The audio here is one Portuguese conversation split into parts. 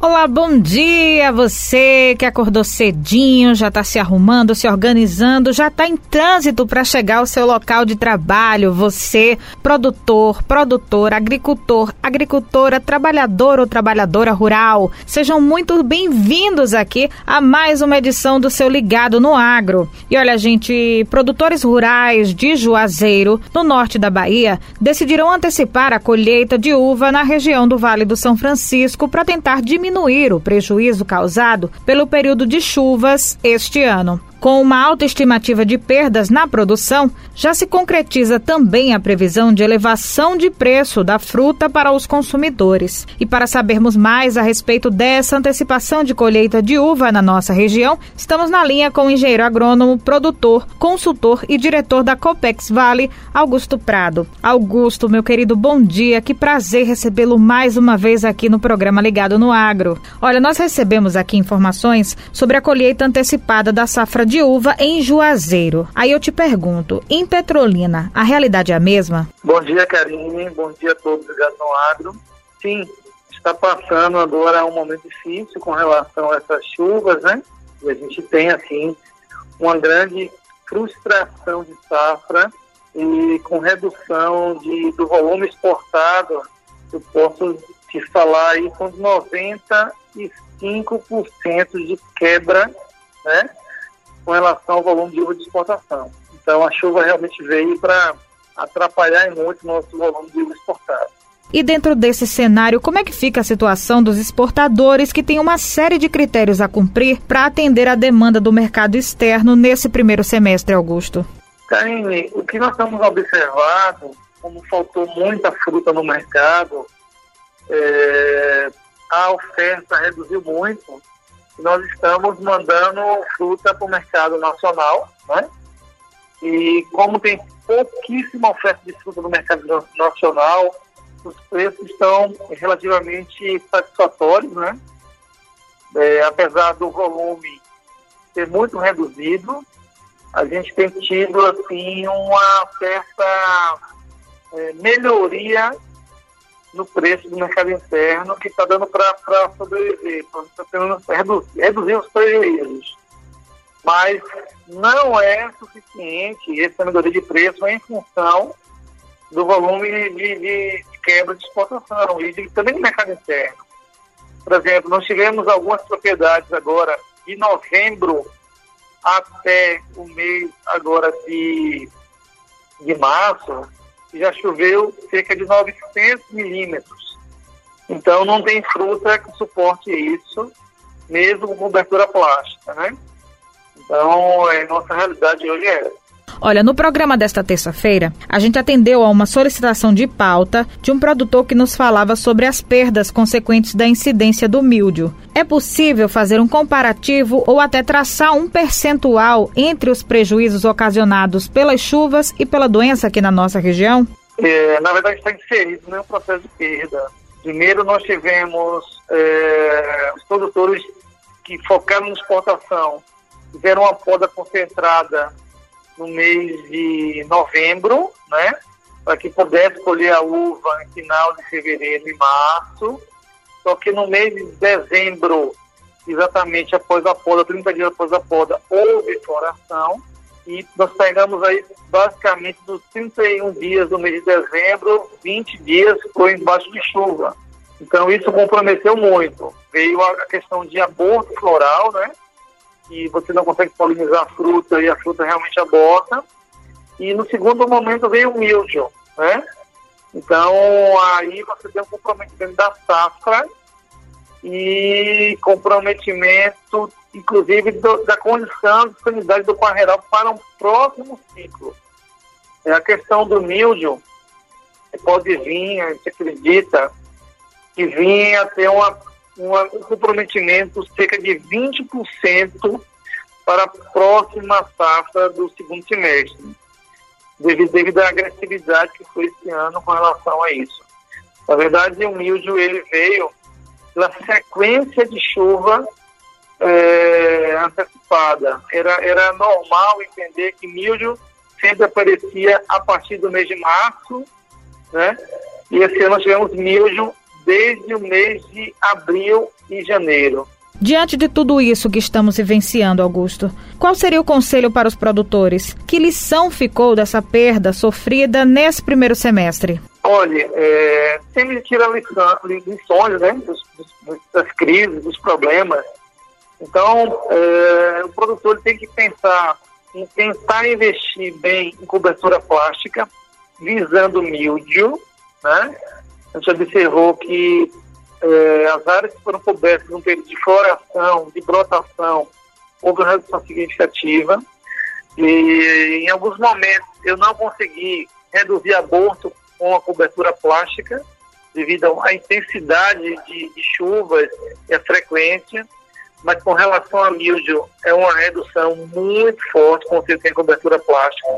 Olá, bom dia! Você que acordou cedinho, já está se arrumando, se organizando, já está em trânsito para chegar ao seu local de trabalho. Você, produtor, produtor, agricultor, agricultora, trabalhador ou trabalhadora rural, sejam muito bem-vindos aqui a mais uma edição do seu Ligado no Agro. E olha, gente, produtores rurais de Juazeiro, no norte da Bahia, decidiram antecipar a colheita de uva na região do Vale do São Francisco para tentar diminuir diminuir o prejuízo causado pelo período de chuvas este ano. Com uma alta estimativa de perdas na produção, já se concretiza também a previsão de elevação de preço da fruta para os consumidores. E para sabermos mais a respeito dessa antecipação de colheita de uva na nossa região, estamos na linha com o engenheiro agrônomo, produtor, consultor e diretor da Copex Vale, Augusto Prado. Augusto, meu querido, bom dia. Que prazer recebê-lo mais uma vez aqui no programa Ligado no Agro. Olha, nós recebemos aqui informações sobre a colheita antecipada da safra de uva em Juazeiro. Aí eu te pergunto, em Petrolina, a realidade é a mesma? Bom dia, Karine. Bom dia a todos ligados no agro. Sim, está passando agora um momento difícil com relação a essas chuvas, né? E a gente tem, assim, uma grande frustração de safra e com redução de, do volume exportado, eu posso te falar aí com 95% de quebra, né? Com relação ao volume de uva de exportação. Então a chuva realmente veio para atrapalhar muito o nosso volume de uva exportado. E dentro desse cenário, como é que fica a situação dos exportadores que têm uma série de critérios a cumprir para atender a demanda do mercado externo nesse primeiro semestre, Augusto? Karine, o que nós estamos observando, como faltou muita fruta no mercado, é, a oferta reduziu muito nós estamos mandando fruta para o mercado nacional, né? E como tem pouquíssima oferta de fruta no mercado nacional, os preços estão relativamente satisfatórios, né? É, apesar do volume ser muito reduzido, a gente tem tido assim uma certa é, melhoria no preço do mercado interno que está dando para sobreviver, está tendo reduzir, reduzir os prejuízos. Mas não é suficiente essa melhoria de preço em função do volume de, de quebra de exportação e de, também do mercado interno. Por exemplo, nós tivemos algumas propriedades agora de novembro até o mês agora de, de março, já choveu cerca de 900 milímetros. Então não tem fruta que suporte isso, mesmo com cobertura plástica, né? Então, é, nossa realidade hoje é essa. Olha, no programa desta terça-feira, a gente atendeu a uma solicitação de pauta de um produtor que nos falava sobre as perdas consequentes da incidência do míldio. É possível fazer um comparativo ou até traçar um percentual entre os prejuízos ocasionados pelas chuvas e pela doença aqui na nossa região? É, na verdade, está inserido no processo de perda. Primeiro, nós tivemos é, os produtores que focaram na exportação, tiveram uma poda concentrada no mês de novembro, né? Para que pudesse colher a uva em final de fevereiro e março. Só que no mês de dezembro, exatamente após a poda, 30 dias após a poda, houve floração. E nós pegamos aí basicamente dos 31 dias do mês de dezembro, 20 dias foi embaixo de chuva. Então isso comprometeu muito. Veio a questão de aborto floral, né? Que você não consegue polinizar a fruta e a fruta realmente aborta. E no segundo momento veio o mildio, né? Então, aí você tem um comprometimento da safra e comprometimento, inclusive, do, da condição de sanidade do quarreiral para um próximo ciclo. É a questão do mildio pode vir, a gente acredita, que vinha ter uma um comprometimento cerca de 20% para a próxima safra do segundo semestre, devido, devido à agressividade que foi esse ano com relação a isso. Na verdade, o milho ele veio pela sequência de chuva é, antecipada. Era, era normal entender que milho sempre aparecia a partir do mês de março, né? E esse ano nós tivemos milho desde o mês de abril e janeiro. Diante de tudo isso que estamos vivenciando, Augusto, qual seria o conselho para os produtores? Que lição ficou dessa perda sofrida nesse primeiro semestre? Olha, é, sempre tira lições né, dos, dos, das crises, dos problemas. Então, é, o produtor tem que pensar em tentar investir bem em cobertura plástica, visando mildio, né? A gente observou que é, as áreas que foram cobertas no período de floração, de brotação, houve uma redução significativa. E em alguns momentos eu não consegui reduzir aborto com a cobertura plástica, devido à intensidade de, de chuvas e a frequência, mas com relação a milho, é uma redução muito forte quando você tem cobertura plástica.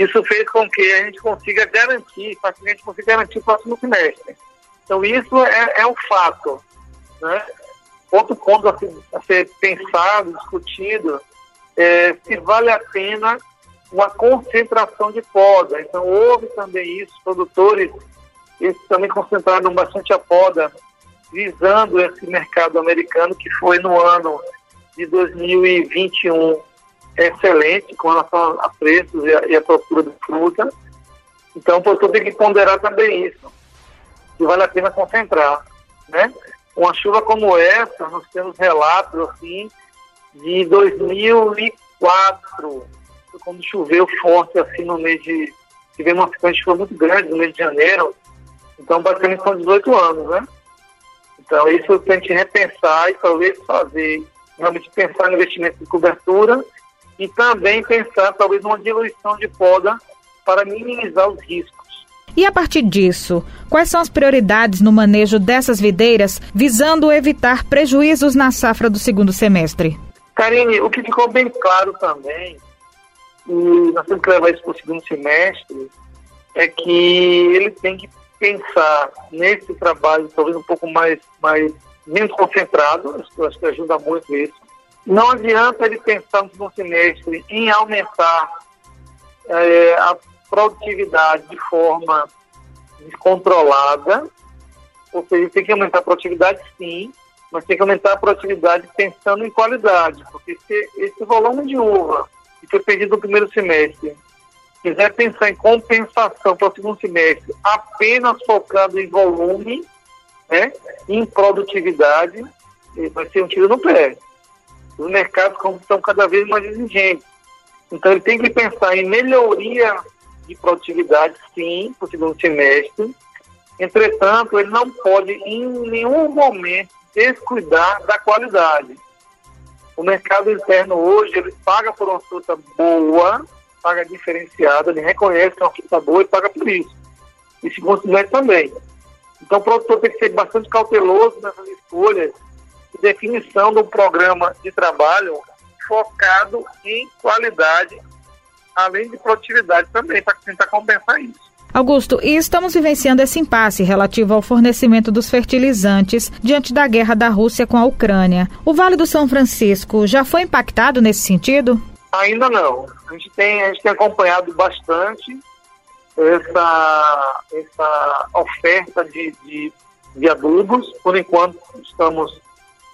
Isso fez com que a gente consiga garantir, facilmente consiga garantir o próximo semestre. Então, isso é, é um fato. Né? Outro ponto a ser, a ser pensado, discutido, é se vale a pena uma concentração de poda. Então, houve também isso, produtores eles também concentraram bastante a poda, visando esse mercado americano, que foi no ano de 2021 excelente com relação a preços e a, e a procura de fruta. Então, o produtor tem que ponderar também isso que vale a pena concentrar, né? Uma chuva como essa, nós temos relatos assim de 2004, quando choveu forte assim no mês de tivemos uma sequência chuva muito grande no mês de janeiro, então basicamente são 18 anos, né? Então isso tem que repensar e talvez fazer, realmente pensar no investimento de cobertura e também pensar talvez numa diluição de poda para minimizar os riscos. E a partir disso, quais são as prioridades no manejo dessas videiras, visando evitar prejuízos na safra do segundo semestre? Karine, o que ficou bem claro também, e nós temos que levar isso para o segundo semestre, é que ele tem que pensar nesse trabalho talvez um pouco mais, mais menos concentrado, acho que ajuda muito isso. Não adianta ele pensar no semestre em aumentar é, a produtividade de forma descontrolada, ou seja, tem que aumentar a produtividade sim, mas tem que aumentar a produtividade pensando em qualidade, porque se esse volume de uva que foi perdido no primeiro semestre, quiser pensar em compensação para o segundo semestre, apenas focado em volume, né, em produtividade, vai ser um tiro no pé. Os mercados estão cada vez mais exigentes. Então ele tem que pensar em melhoria de produtividade, sim, para o segundo semestre. Entretanto, ele não pode, em nenhum momento, descuidar da qualidade. O mercado interno hoje, ele paga por uma fruta boa, paga diferenciada, ele reconhece que é uma fruta boa e paga por isso. E segundo semestre também. Então, o produtor tem que ser bastante cauteloso nessas escolhas definição do programa de trabalho focado em qualidade além de produtividade também, para tentar compensar isso. Augusto, e estamos vivenciando esse impasse relativo ao fornecimento dos fertilizantes diante da guerra da Rússia com a Ucrânia. O Vale do São Francisco já foi impactado nesse sentido? Ainda não. A gente tem, a gente tem acompanhado bastante essa, essa oferta de, de, de adubos. Por enquanto, estamos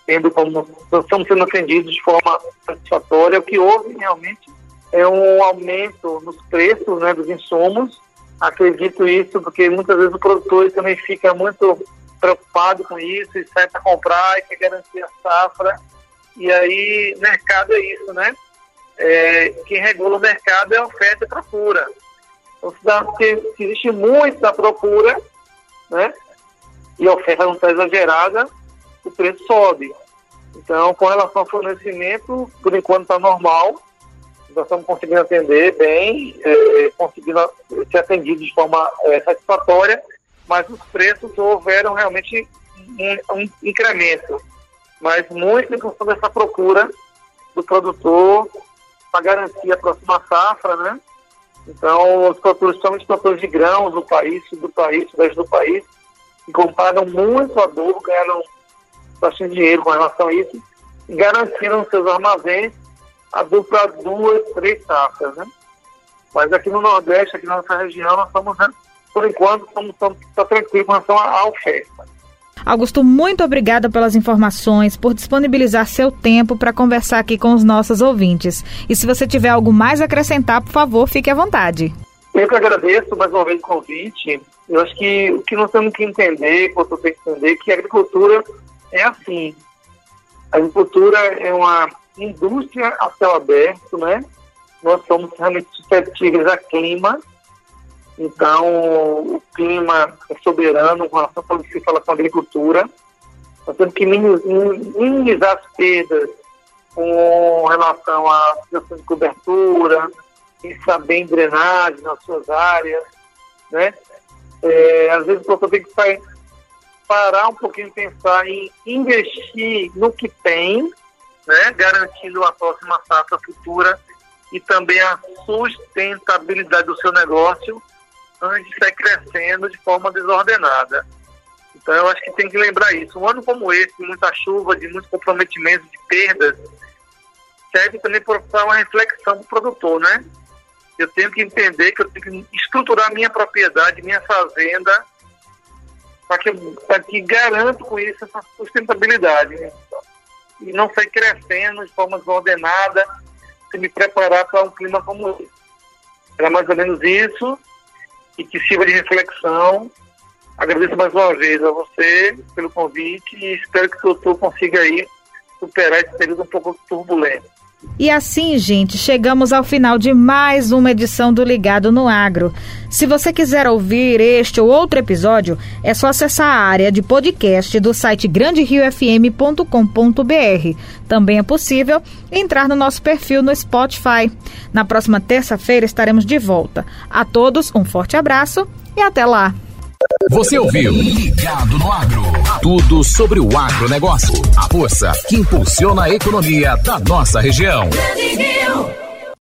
tendo como estamos sendo atendidos de forma satisfatória. O que houve realmente é um aumento nos preços né, dos insumos. Acredito isso porque muitas vezes o produtor também fica muito preocupado com isso e sai para comprar e quer garantir a safra. E aí, mercado é isso, né? É, quem regula o mercado é a oferta e procura. Então, se existe muita procura, né? E a oferta não está exagerada, o preço sobe. Então, com relação ao fornecimento, por enquanto está normal nós estamos conseguindo atender bem, é, conseguindo ser atendidos de forma é, satisfatória, mas os preços houveram realmente um, um, incremento, mas muito em função dessa procura do produtor para garantir a próxima safra, né? Então, os produtores, principalmente os produtores de grãos do país, do país, do país, que compraram muito adubo, ganharam bastante dinheiro com relação a isso, garantindo nos seus armazéns a dupla duas, três safras, né? Mas aqui no Nordeste, aqui na nossa região, nós estamos, né, por enquanto, estamos, estamos tá tranquilos com relação à oferta. Augusto, muito obrigada pelas informações, por disponibilizar seu tempo para conversar aqui com os nossos ouvintes. E se você tiver algo mais a acrescentar, por favor, fique à vontade. Eu que agradeço mais uma vez o convite. Eu acho que o que nós temos que entender, o que tem que entender, é que a agricultura é assim. A agricultura é uma indústria a céu aberto, né? Nós somos realmente suscetíveis a clima, então o clima é soberano com relação que se fala com a agricultura. Nós temos que minimizar as perdas com relação à situação de cobertura, pensar bem drenagem nas suas áreas, né? É, às vezes o produtor tem que parar um pouquinho e pensar em investir no que tem, né, garantindo a próxima safra futura e também a sustentabilidade do seu negócio antes de sair crescendo de forma desordenada. Então eu acho que tem que lembrar isso. Um ano como esse, de muita chuva, de muito comprometimento, de perdas, serve também para uma reflexão do produtor, né? Eu tenho que entender que eu tenho que estruturar minha propriedade, minha fazenda, para que, que garanto com isso essa sustentabilidade. Né? E não sair crescendo de forma desordenada, se me preparar para um clima como esse. Era mais ou menos isso, e que sirva de reflexão. Agradeço mais uma vez a você pelo convite e espero que o doutor consiga aí superar esse período um pouco turbulento. E assim, gente, chegamos ao final de mais uma edição do Ligado no Agro. Se você quiser ouvir este ou outro episódio, é só acessar a área de podcast do site granderiofm.com.br. Também é possível entrar no nosso perfil no Spotify. Na próxima terça-feira estaremos de volta. A todos, um forte abraço e até lá. Você ouviu Ligado no Agro. Tudo sobre o agronegócio. A força que impulsiona a economia da nossa região.